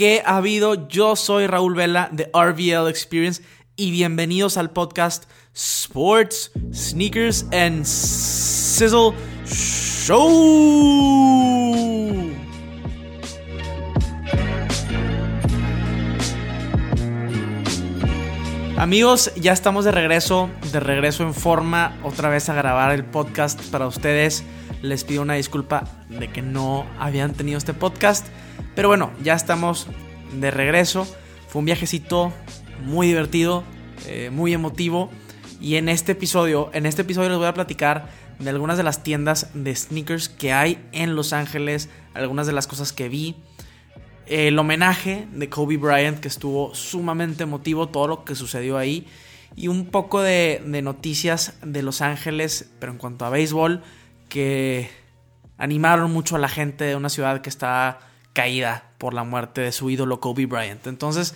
¿Qué ha habido? Yo soy Raúl Vela de RVL Experience y bienvenidos al podcast Sports, Sneakers and Sizzle Show. Amigos, ya estamos de regreso, de regreso en forma, otra vez a grabar el podcast para ustedes. Les pido una disculpa de que no habían tenido este podcast, pero bueno, ya estamos de regreso. Fue un viajecito muy divertido, eh, muy emotivo. Y en este episodio, en este episodio les voy a platicar de algunas de las tiendas de sneakers que hay en Los Ángeles, algunas de las cosas que vi, el homenaje de Kobe Bryant que estuvo sumamente emotivo, todo lo que sucedió ahí y un poco de, noticias de Los Ángeles, pero en cuanto a béisbol, que animaron mucho a la gente de una ciudad que está caída por la muerte de su ídolo Kobe Bryant. Entonces,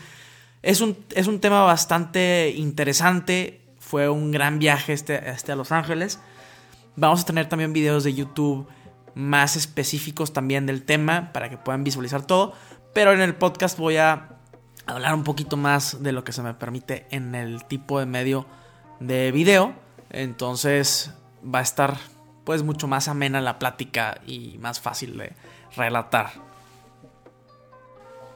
es un, es un tema bastante interesante. Fue un gran viaje este, este a Los Ángeles. Vamos a tener también videos de YouTube más específicos también del tema para que puedan visualizar todo. Pero en el podcast voy a hablar un poquito más de lo que se me permite en el tipo de medio de video. Entonces va a estar pues mucho más amena la plática y más fácil de relatar.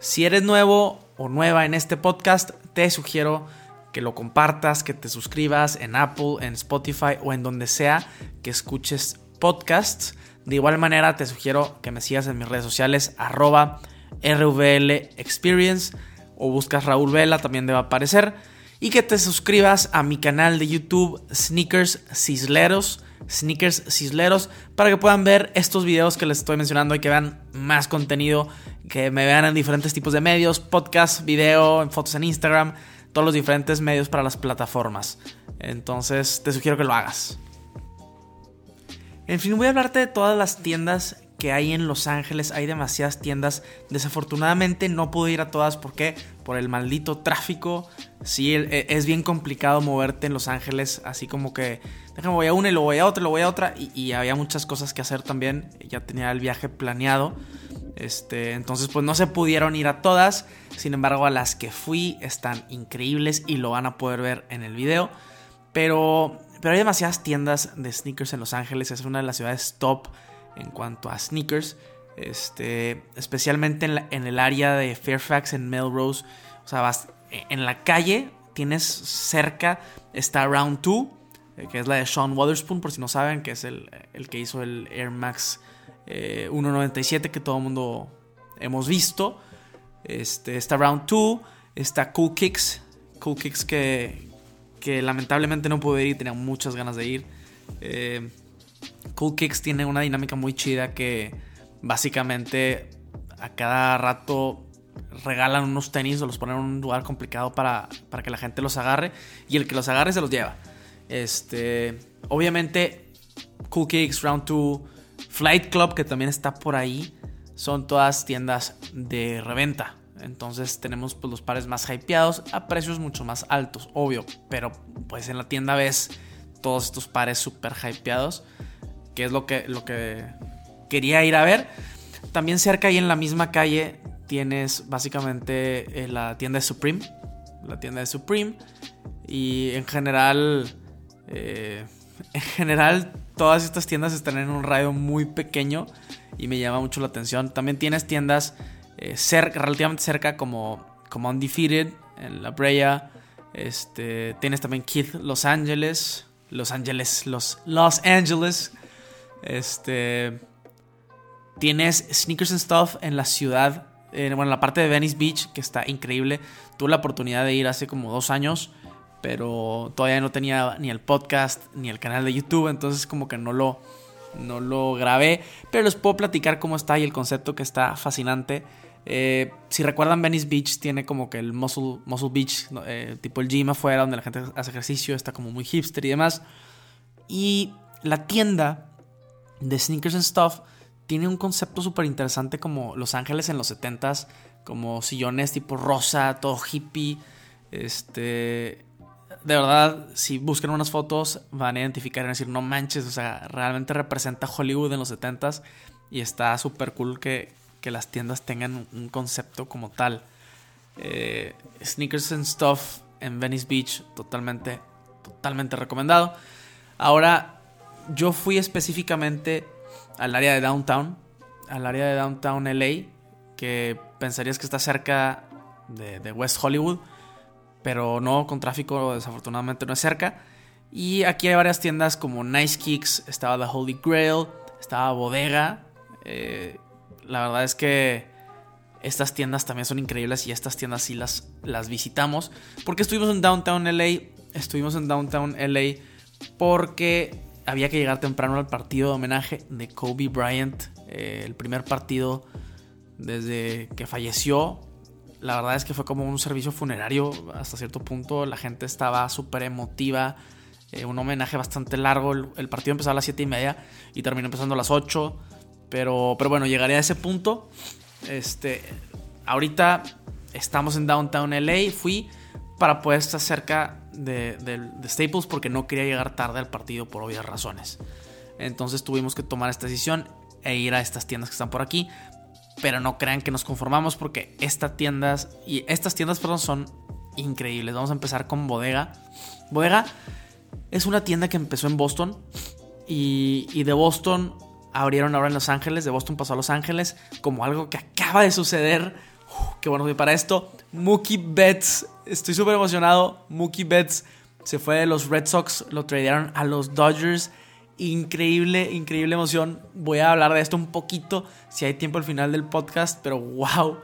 Si eres nuevo o nueva en este podcast, te sugiero que lo compartas, que te suscribas en Apple, en Spotify o en donde sea que escuches podcasts. De igual manera te sugiero que me sigas en mis redes sociales arroba RVL Experience o buscas Raúl Vela, también debe aparecer. Y que te suscribas a mi canal de YouTube Sneakers Cisleros. Sneakers Cisleros. Para que puedan ver estos videos que les estoy mencionando y que vean más contenido. Que me vean en diferentes tipos de medios. Podcast, video, fotos en Instagram. Todos los diferentes medios para las plataformas. Entonces te sugiero que lo hagas. En fin, voy a hablarte de todas las tiendas que hay en Los Ángeles. Hay demasiadas tiendas. Desafortunadamente no pude ir a todas. ¿Por qué? Por el maldito tráfico. Sí, e, es bien complicado moverte en Los Ángeles. Así como que, déjame, voy a una y luego voy a otra y luego voy a otra. Y, había muchas cosas que hacer también. Ya tenía el viaje planeado. Este, entonces, pues no se pudieron ir a todas. Sin embargo, a las que fui están increíbles y lo van a poder ver en el video. Pero, pero hay demasiadas tiendas de sneakers en Los Ángeles. Es una de las ciudades top en cuanto a sneakers. Este, especialmente en, el área de Fairfax, en Melrose. O sea, vas en la calle, tienes cerca, está Round 2, eh, que es la de Sean Waterspoon, por si no saben, que es el, que hizo el Air Max 197 eh, que todo el mundo hemos visto. Este, está Round 2, está Cool Kicks, Cool Kicks que, que lamentablemente no pude ir, tenía muchas ganas de ir. Eh, Cool Kicks tiene una dinámica muy chida que básicamente a cada rato regalan unos tenis o los ponen en un lugar complicado para, para que la gente los agarre y el que los agarre se los lleva. Este, obviamente Cool Kicks, Round 2, Flight Club que también está por ahí, son todas tiendas de reventa. Entonces tenemos pues, los pares más hypeados a precios mucho más altos, obvio. Pero pues en la tienda ves todos estos pares super hypeados que es lo que, lo que quería ir a ver. También cerca ahí en la misma calle tienes básicamente eh, la tienda de Supreme. La tienda de Supreme. Y en general, eh, en general todas estas tiendas están en un radio muy pequeño y me llama mucho la atención. También tienes tiendas eh, cerca, relativamente cerca como, como Undefeated en La Brea. Este, tienes también Keith Los Ángeles. Los Ángeles, los Los Angeles. Este. Tienes Sneakers and Stuff en la ciudad. bueno, en la parte de Venice Beach, que está increíble. Tuve la oportunidad de ir hace como dos años. Pero todavía no tenía ni el podcast ni el canal de YouTube. Entonces, como que no lo, no lo grabé. Pero les puedo platicar cómo está y el concepto que está fascinante. Eh, si recuerdan, Venice Beach tiene como que el Muscle, Beach, eh, tipo el gym afuera, donde la gente hace ejercicio, está como muy hipster y demás. Y la tienda de Sneakers and Stuff tiene un concepto súper interesante como Los Ángeles en los 70s, como sillones tipo rosa, todo hippie. Este. De verdad, si buscan unas fotos, van a identificar y decir, no manches, o sea, realmente representa Hollywood en los 70s y está súper cool que, que las tiendas tengan un concepto como tal. Eh, sneakers and Stuff en Venice Beach, totalmente, totalmente recomendado. Ahora, yo fui específicamente al área de Downtown, al área de Downtown LA, que pensarías que está cerca de, West Hollywood, pero no, con tráfico desafortunadamente no es cerca. Y aquí hay varias tiendas como Nice Kicks, estaba The Holy Grail, estaba Bodega. Eh, la verdad es que estas tiendas también son increíbles y estas tiendas sí las, las visitamos. Porque estuvimos en Downtown LA. Estuvimos en Downtown LA porque había que llegar temprano al partido de homenaje de Kobe Bryant. Eh, el primer partido desde que falleció. La verdad es que fue como un servicio funerario hasta cierto punto. La gente estaba súper emotiva. Eh, un homenaje bastante largo. El, partido empezó a las 7 y media y terminó empezando a las 8. Pero, pero bueno, llegaré a ese punto. Este, ahorita estamos en Downtown LA. Fui para poder estar cerca de, Staples porque no quería llegar tarde al partido por obvias razones. Entonces tuvimos que tomar esta decisión e ir a estas tiendas que están por aquí. Pero no crean que nos conformamos porque estas tiendas y estas tiendas perdón, son increíbles. Vamos a empezar con Bodega. Bodega es una tienda que empezó en Boston y, y de Boston abrieron ahora en Los Ángeles, de Boston pasó a Los Ángeles, como algo que acaba de suceder. Qué bueno, para esto, Mookie Betts, estoy súper emocionado. Mookie Betts se fue de los Red Sox, lo tradearon a los Dodgers. Increíble, increíble emoción. Voy a hablar de esto un poquito si hay tiempo al final del podcast, pero wow,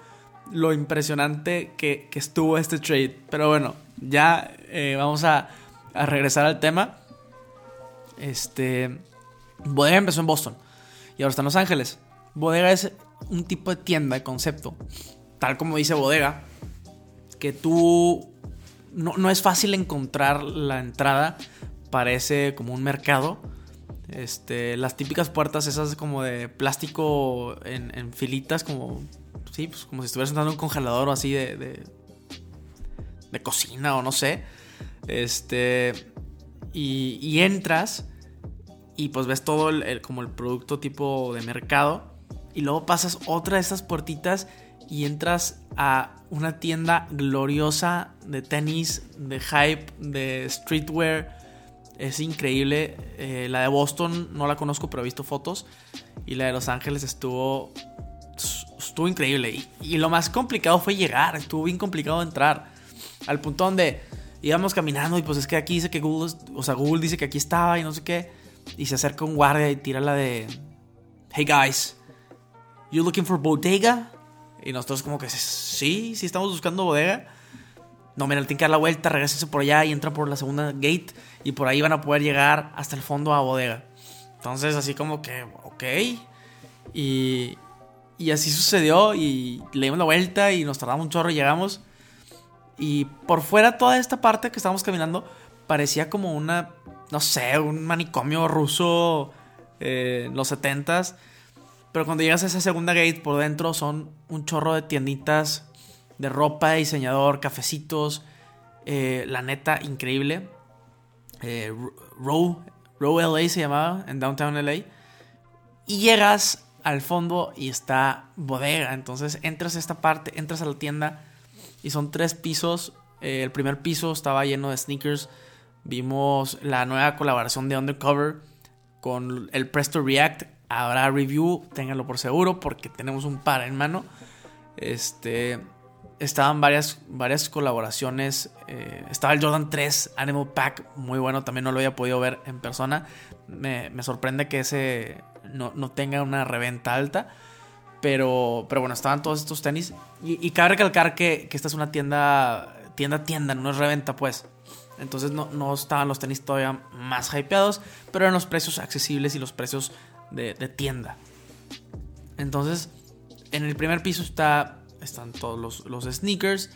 lo impresionante que, estuvo este trade. Pero bueno, ya eh, vamos a, a regresar al tema. Este. Bodega empezó en Boston y ahora está en Los Ángeles. Bodega es un tipo de tienda, de concepto, tal como dice Bodega, que tú no, es fácil encontrar la entrada, parece como un mercado. Este, las típicas puertas esas como de plástico en, filitas, como, sí, pues como si estuvieras entrando en un congelador o así de, de, de cocina o no sé. Este, y, y entras y pues ves todo el, como el producto tipo de mercado y luego pasas otra de estas puertitas y entras a una tienda gloriosa de tenis, de hype, de streetwear. Es increíble. Eh, la de Boston no la conozco, pero he visto fotos. Y la de Los Ángeles estuvo. Estuvo increíble. Y, lo más complicado fue llegar. Estuvo bien complicado entrar. Al punto donde íbamos caminando y pues es que aquí dice que Google. O sea, Google dice que aquí estaba y no sé qué. Y se acerca un guardia y tira la de. Hey guys, you looking for bodega? Y nosotros, como que sí, sí estamos buscando bodega. No, mira, tienen que dar la vuelta, regresense por allá y entra por la segunda gate. Y por ahí van a poder llegar hasta el fondo a bodega. Entonces, así como que, ok. Y, y así sucedió. Y le dimos la vuelta y nos tardamos un chorro y llegamos. Y por fuera, toda esta parte que estábamos caminando parecía como una no sé, un manicomio ruso eh, los 70s. Pero cuando llegas a esa segunda gate, por dentro son un chorro de tienditas de ropa, de diseñador, cafecitos. Eh, la neta, increíble. Eh, Row, Row LA se llamaba, en Downtown LA. Y llegas al fondo y está bodega. Entonces entras a esta parte, entras a la tienda y son tres pisos. el primer piso estaba lleno de sneakers Vimos la nueva colaboración de Undercover con el Presto React. Habrá review, ténganlo por seguro, porque tenemos un par en mano. Este. Estaban varias, varias colaboraciones. Eh, estaba el Jordan 3 Animal Pack, muy bueno. También no lo había podido ver en persona. Me, sorprende que ese no, tenga una reventa alta. Pero, pero bueno, estaban todos estos tenis. Y, cabe recalcar que, que, esta es una tienda, tienda, tienda, no es reventa, pues. Entonces no, estaban los tenis todavía más hypeados, pero eran los precios accesibles y los precios de, tienda. Entonces, en el primer piso está, están todos los, sneakers,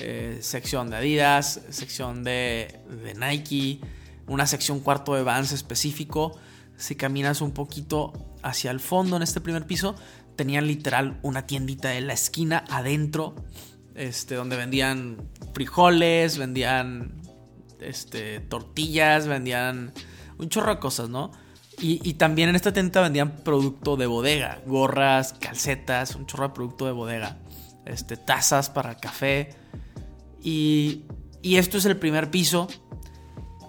eh, sección de Adidas, sección de, de, Nike, una sección cuarto de Vans específico. Si caminas un poquito hacia el fondo en este primer piso, tenían literal una tiendita de la esquina adentro, este, donde vendían frijoles, vendían este, tortillas, vendían un chorro de cosas, ¿no? Y, también en esta tienda vendían producto de bodega, gorras, calcetas, un chorro de producto de bodega, este, tazas para café. Y, y esto es el primer piso.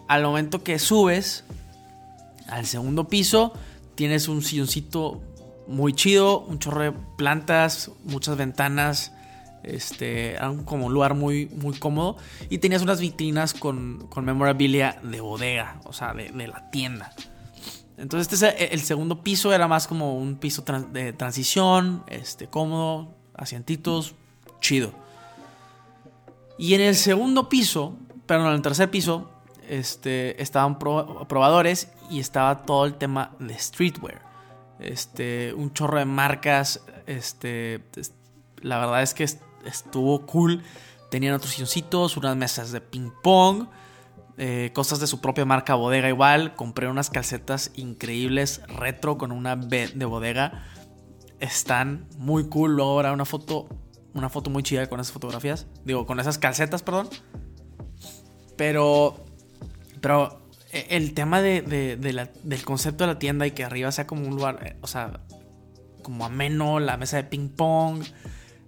Al momento que subes al segundo piso, tienes un silloncito muy chido, un chorro de plantas, muchas ventanas, este, como un lugar muy, muy cómodo. Y tenías unas vitrinas con, con memorabilia de bodega, o sea, de, la tienda. Entonces, este el segundo piso era más como un piso de transición, este, cómodo, asientitos, chido. Y en el segundo piso, perdón, en el tercer piso, este, estaban probadores y estaba todo el tema de streetwear. Este, un chorro de marcas. Este, la verdad es que estuvo cool. Tenían otros silloncitos, unas mesas de ping pong. Eh, cosas de su propia marca bodega igual. Compré unas calcetas increíbles retro con una B de bodega. Están muy cool. Habrá una foto. Una foto muy chida con esas fotografías. Digo, con esas calcetas, perdón. Pero. Pero e, el tema de, del concepto de la tienda y que arriba sea como un lugar, eh, o sea, como ameno, la mesa de ping pong,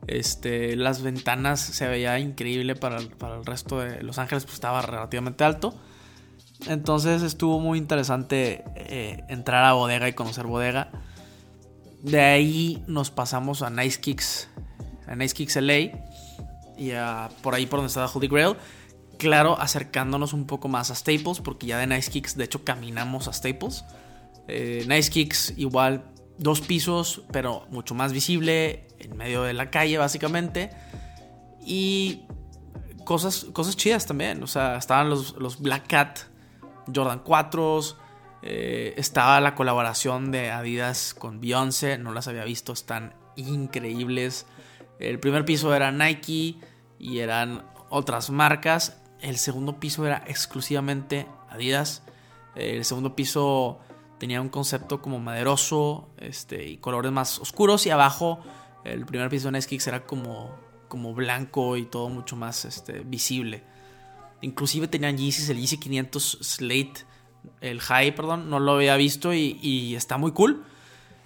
este, las ventanas se veía increíble para, el resto de Los Ángeles, pues estaba relativamente alto. Entonces estuvo muy interesante eh, entrar a bodega y conocer bodega. De ahí nos pasamos a Nice Kicks, a Nice Kicks LA y por ahí por donde estaba Holy Grail claro, acercándonos un poco más a Staples, porque ya de Nice Kicks, de hecho, caminamos a Staples. Eh, nice Kicks, igual, dos pisos, pero mucho más visible, en medio de la calle, básicamente. Y cosas, cosas chidas también, o sea, estaban los, los Black Cat Jordan 4 eh, estaba la colaboración de Adidas con Beyoncé, no las había visto, están increíbles. El primer piso era Nike y eran otras marcas. El segundo piso era exclusivamente Adidas. El segundo piso tenía un concepto como maderoso este, y colores más oscuros. Y abajo, el primer piso de Kicks era como, como blanco y todo mucho más este, visible. Inclusive tenían Yeezys, el Yeezy 500 Slate, el High, perdón, no lo había visto y, y, está muy cool.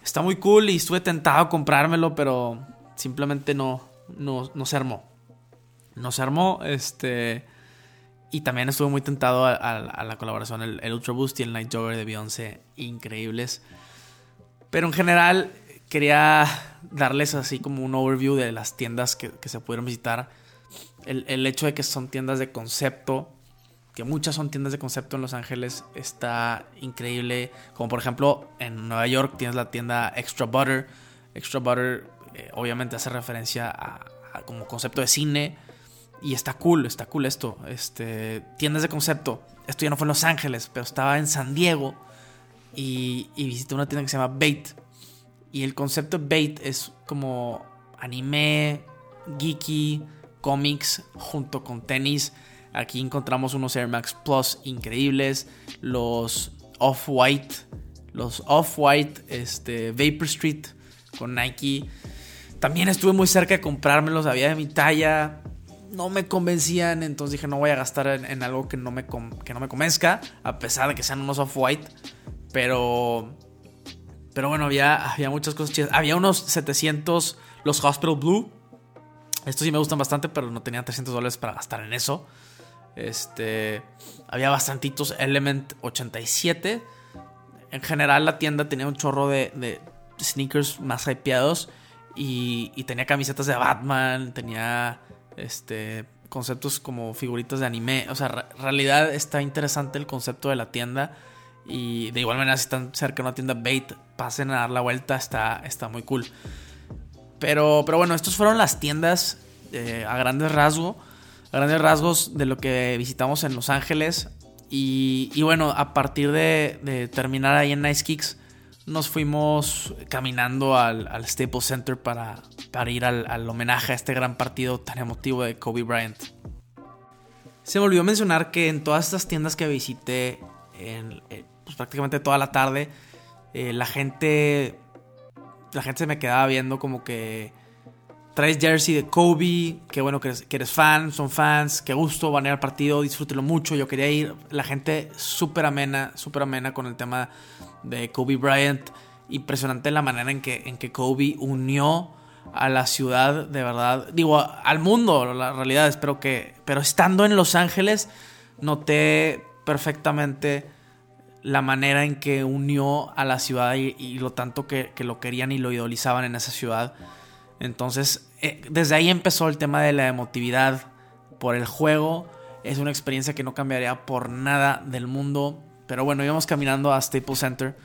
Está muy cool y estuve tentado a comprármelo, pero simplemente no, no, no se armó. No se armó, este... Y también estuve muy tentado a, la colaboración, el, Ultra Boost y el Night Jogger de Beyoncé, increíbles. Pero en general quería darles así como un overview de las tiendas que, se pudieron visitar. El, hecho de que son tiendas de concepto, que muchas son tiendas de concepto en Los Ángeles, está increíble. Como por ejemplo en Nueva York tienes la tienda Extra Butter. Extra Butter eh, obviamente hace referencia a como concepto de cine y está cool, está cool esto. Este, tiendas de concepto. Esto ya no fue en Los Ángeles, pero estaba en San Diego. Y, y visité una tienda que se llama Bait. Y el concepto Bait es como anime, geeky, cómics, junto con tenis. Aquí encontramos unos Air Max Plus increíbles. Los Off-White. Los Off-White este, Vapor Street con Nike. También estuve muy cerca de comprármelos. Había de mi talla no me convencían, entonces dije no voy a gastar en, algo que no, me que no me convenzca, a pesar de que sean unos off-white, pero... Pero bueno, había, había muchas cosas chidas. Había unos 700, los Hospital Blue. Estos sí me gustan bastante, pero no tenía 300 dólares para gastar en eso. Este, había bastantitos Element 87. En general la tienda tenía un chorro de, sneakers más hypeados. Y, y, tenía camisetas de Batman, tenía este, conceptos como figuritas de anime. O sea, en realidad está interesante el concepto de la tienda. Y de igual manera, si están cerca de una tienda bait, pasen a dar la vuelta, está, está muy cool. Pero, pero bueno, estos fueron las tiendas eh, a grandes rasgos. A grandes rasgos de lo que visitamos en Los Ángeles. Y, y bueno, a partir de, terminar ahí en Nice Kicks, nos fuimos caminando al, Staples Center para, para ir al, homenaje a este gran partido tan emotivo de Kobe Bryant. Se me olvidó mencionar que en todas estas tiendas que visité, en, eh, pues prácticamente toda la tarde, eh, la gente. La gente se me quedaba viendo como que. Traes jersey de Kobe, que bueno que eres, fan, son fans, qué gusto, van a ir al partido, disfrútelo mucho, yo quería ir. La gente súper amena, súper amena con el tema de Kobe Bryant. Impresionante la manera en que, en que Kobe unió a la ciudad, de verdad. Digo, al mundo, la realidad, espero que. Pero estando en Los Ángeles, noté perfectamente la manera en que unió a la ciudad y, lo tanto que, lo querían y lo idolizaban en esa ciudad. Entonces, eh, desde ahí empezó el tema de la emotividad por el juego. Es una experiencia que no cambiaría por nada del mundo. Pero bueno, íbamos caminando a Staples Center.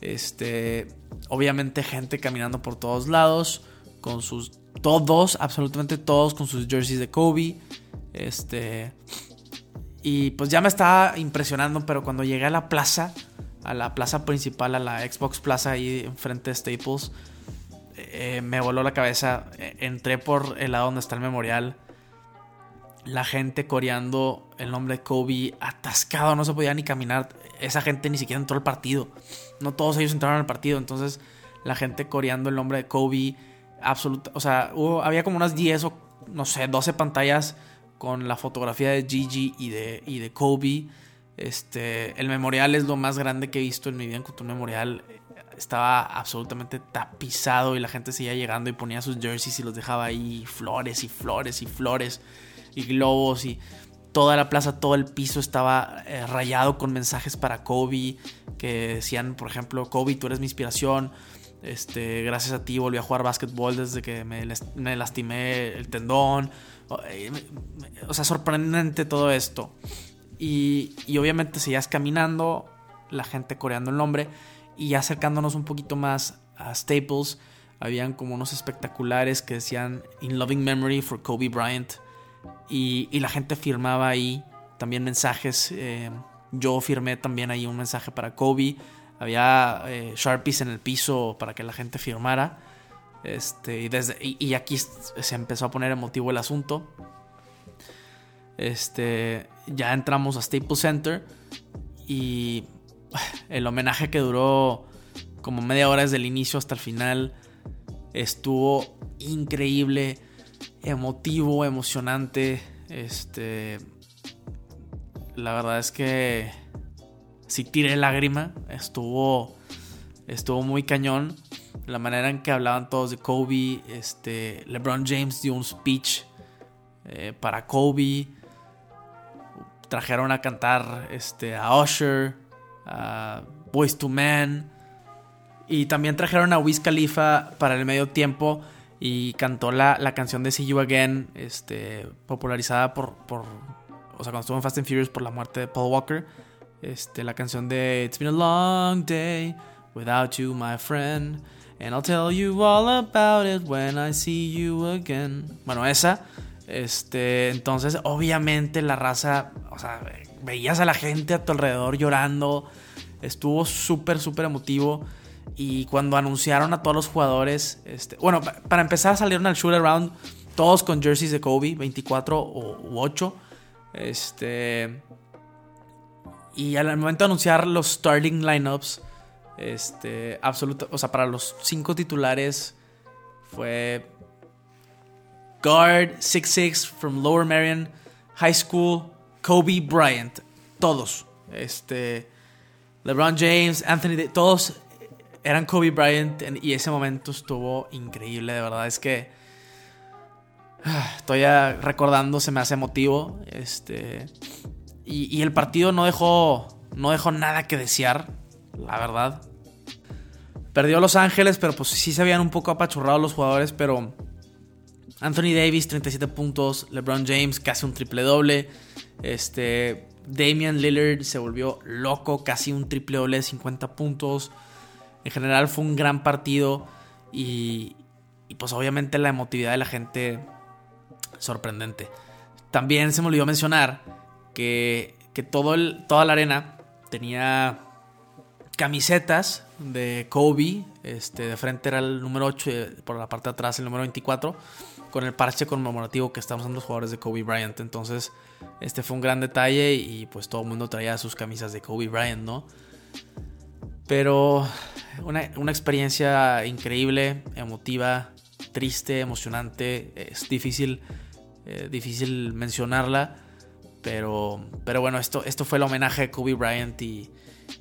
Este, obviamente gente caminando por todos lados con sus todos, absolutamente todos con sus jerseys de Kobe. Este y pues ya me estaba impresionando, pero cuando llegué a la plaza, a la plaza principal, a la Xbox Plaza ahí enfrente de Staples, eh, me voló la cabeza. E, entré por el lado donde está el memorial. La gente coreando el nombre de Kobe, atascado, no se podía ni caminar. Esa gente ni siquiera entró al partido. No todos ellos entraron al partido. Entonces, la gente coreando el nombre de Kobe, absoluta. O sea, había como unas 10 o no sé, 12 pantallas con la fotografía de Gigi y de, y de Kobe. Este, el memorial es lo más grande que he visto en mi vida en un memorial. Estaba absolutamente tapizado y la gente seguía llegando y ponía sus jerseys y los dejaba ahí, flores y flores y flores y globos y toda la plaza, todo el piso estaba eh, rayado con mensajes para Kobe que decían, por ejemplo, Kobe, tú eres mi inspiración. Este, gracias a ti volví a jugar básquetbol desde que me, lastimé el tendón. Eh, o sea, sorprendente todo esto. Y, obviamente seguías caminando, la gente coreando el nombre y acercándonos un poquito más a Staples, habían como unos espectaculares que decían In Loving Memory for Kobe Bryant y, y la gente firmaba ahí también mensajes. Eh, yo firmé también ahí un mensaje para Kobe. Había eh, Sharpies en el piso para que la gente firmara. Este, y, desde, y, aquí se empezó a poner emotivo el asunto. Este, ya entramos a Staples Center y el homenaje que duró como media hora desde el inicio hasta el final estuvo increíble, emotivo, emocionante. Este, la verdad es que si tiré lágrima, estuvo, estuvo muy cañón la manera en que hablaban todos de Kobe. Este, LeBron James dio un speech eh, para Kobe. Trajeron a cantar este, a Usher, a Boys to Men. Y también trajeron a Wiz Khalifa para el medio tiempo y cantó la, la canción de See You Again, este, popularizada por, por, o sea, cuando estuvo en Fast and Furious por la muerte de Paul Walker. Este, la canción de It's Been a Long Day Without You, My Friend. And I'll tell you all about it when I see you again. Bueno, esa. Este, entonces, obviamente la raza, o sea, veías a la gente a tu alrededor llorando. Estuvo súper, súper emotivo. Y cuando anunciaron a todos los jugadores, este, bueno, para empezar salieron al shoot around todos con jerseys de Kobe, 24 u 8. Este, y al momento de anunciar los starting lineups, este, absoluto, o sea, para los cinco titulares fue guard 6'6 from Lower Marion High School, Kobe Bryant, todos. Este, LeBron James, Anthony, todos eran Kobe Bryant y ese momento estuvo increíble, de verdad es que ah, estoy recordando, se me hace emotivo, este, y, el partido no dejó, no dejó nada que desear la verdad. Perdió Los Ángeles, pero pues sí se habían un poco apachurrado los jugadores, pero Anthony Davis 37 puntos, LeBron James casi un triple doble, este Damian Lillard se volvió loco, casi un triple doble de 50 puntos. En general fue un gran partido y, y pues obviamente la emotividad de la gente sorprendente. También se me olvidó mencionar que, todo toda la arena tenía camisetas de Kobe. Este, de frente era el número 8, por la parte de atrás el número 24, con el parche conmemorativo que estamos usando los jugadores de Kobe Bryant. Entonces, este fue un gran detalle y pues todo el mundo traía sus camisas de Kobe Bryant, ¿no? Pero una, una experiencia increíble, emotiva, triste, emocionante. Es difícil, eh, difícil mencionarla. Pero, pero bueno, esto, esto fue el homenaje a Kobe Bryant y,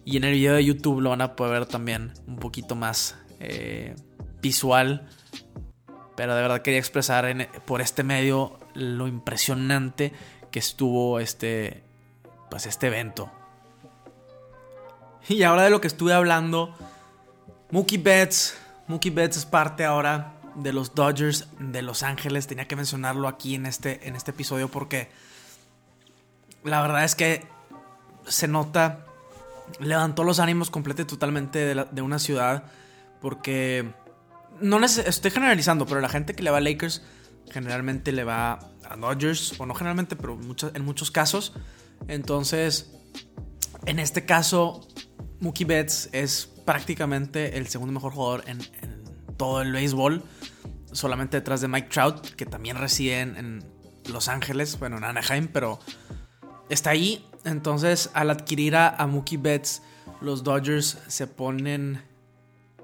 y en el video de YouTube lo van a poder ver también un poquito más eh, visual. Pero de verdad quería expresar por este medio lo impresionante que estuvo este, pues este evento. Y ahora de lo que estuve hablando, Mookie Betts, Mookie Betts es parte ahora de los Dodgers de Los Ángeles. Tenía que mencionarlo aquí en este, en este episodio porque la verdad es que se nota, levantó los ánimos completamente totalmente de, una ciudad porque no estoy generalizando, pero la gente que le va a Lakers generalmente le va a Dodgers, o no generalmente, pero en muchos casos. Entonces, en este caso, Mookie Betts es prácticamente el segundo mejor jugador en, todo el béisbol, solamente detrás de Mike Trout, que también reside en, Los Ángeles, bueno, en Anaheim, pero está ahí. Entonces, al adquirir a, a Mookie Betts, los Dodgers se ponen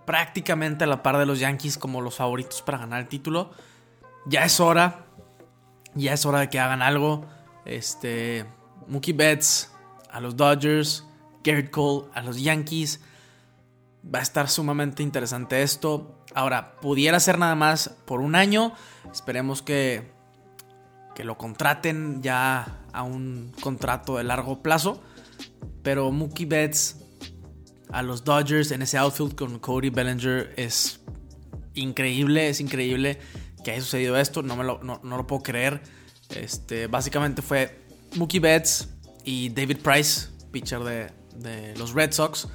prácticamente a la par de los Yankees como los favoritos para ganar el título. Ya es hora. Ya es hora de que hagan algo. Este. Mookie Betts a los Dodgers. Garrett Cole a los Yankees. Va a estar sumamente interesante esto. Ahora, pudiera ser nada más por un año. Esperemos que, que lo contraten ya a un contrato de largo plazo. Pero Mookie Betts a los Dodgers en ese outfield con Cody Bellinger es increíble, es increíble que haya sucedido esto, no, me lo, no, lo puedo creer. Este, básicamente fue Mookie Betts y David Price, pitcher de, de los Red Sox,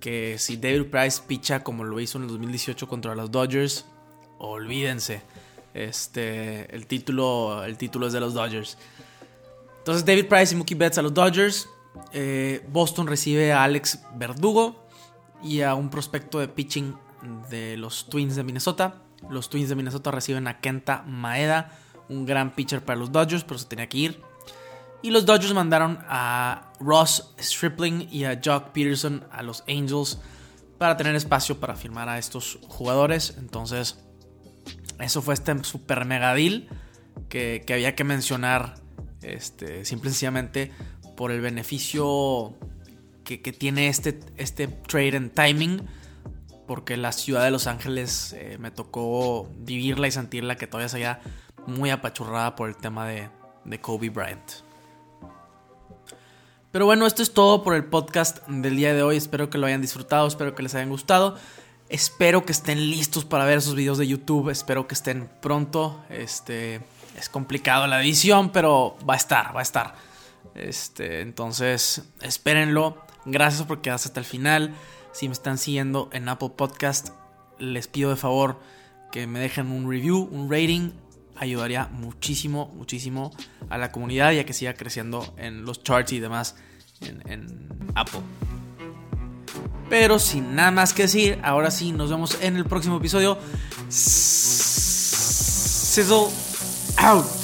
que si David Price picha como lo hizo en el 2018 contra los Dodgers, olvídense. Este, el título, el título es de los Dodgers. Entonces David Price y Mookie Betts a los Dodgers. Eh, Boston recibe a Alex Verdugo y a un prospecto de pitching de los Twins de Minnesota. Los Twins de Minnesota reciben a Kenta Maeda, un gran pitcher para los Dodgers, pero se tenía que ir. Y los Dodgers mandaron a Ross Stripling y a Jock Peterson a los Angels para tener espacio para firmar a estos jugadores. Entonces, eso fue este super mega deal que, había que mencionar este, simple y sencillamente por el beneficio que, tiene este, este trade en timing. Porque la ciudad de Los Ángeles eh, me tocó vivirla y sentirla que todavía se muy apachurrada por el tema de, de Kobe Bryant. Pero bueno, esto es todo por el podcast del día de hoy. Espero que lo hayan disfrutado, espero que les hayan gustado. Espero que estén listos para ver esos videos de YouTube. Espero que estén pronto. Este es complicado la edición, pero va a estar, va a estar. Este, entonces, espérenlo. Gracias por quedarse hasta el final. Si me están siguiendo en Apple Podcast, les pido de favor que me dejen un review, un rating. Ayudaría muchísimo, muchísimo a la comunidad y a que siga creciendo en los charts y demás en, en Apple. Pero sin nada más que decir, ahora sí, nos vemos en el próximo episodio. Sizzle out.